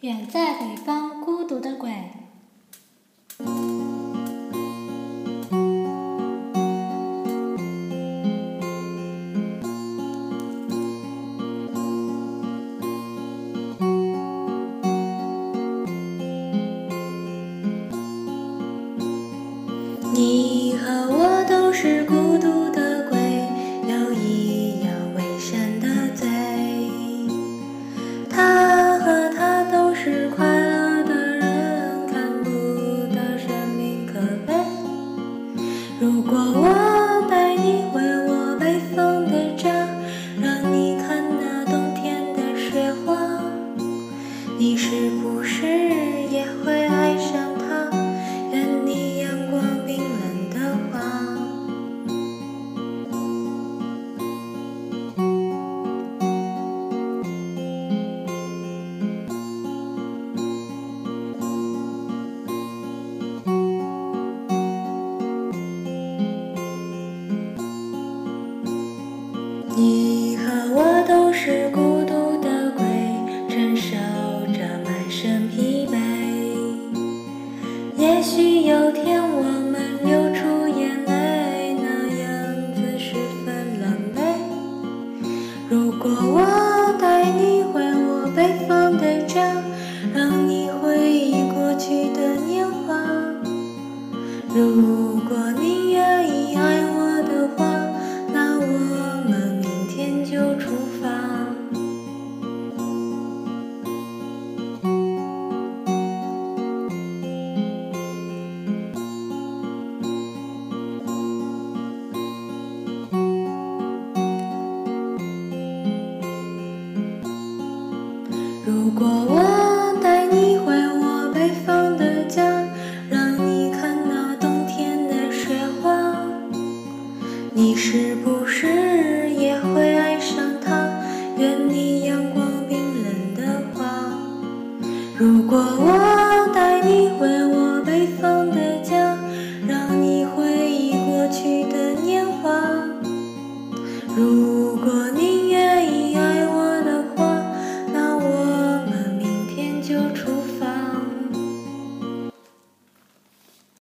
远在北方孤独的鬼。你和我花，你是不是也会爱上他？愿你阳光冰冷的话。你和我都是我带你回我北方的家，让你如果我带你回我北方的家，让你看到冬天的雪花，你是不是也会爱上他，愿你阳光冰冷的花。如果我带你回我北方的家。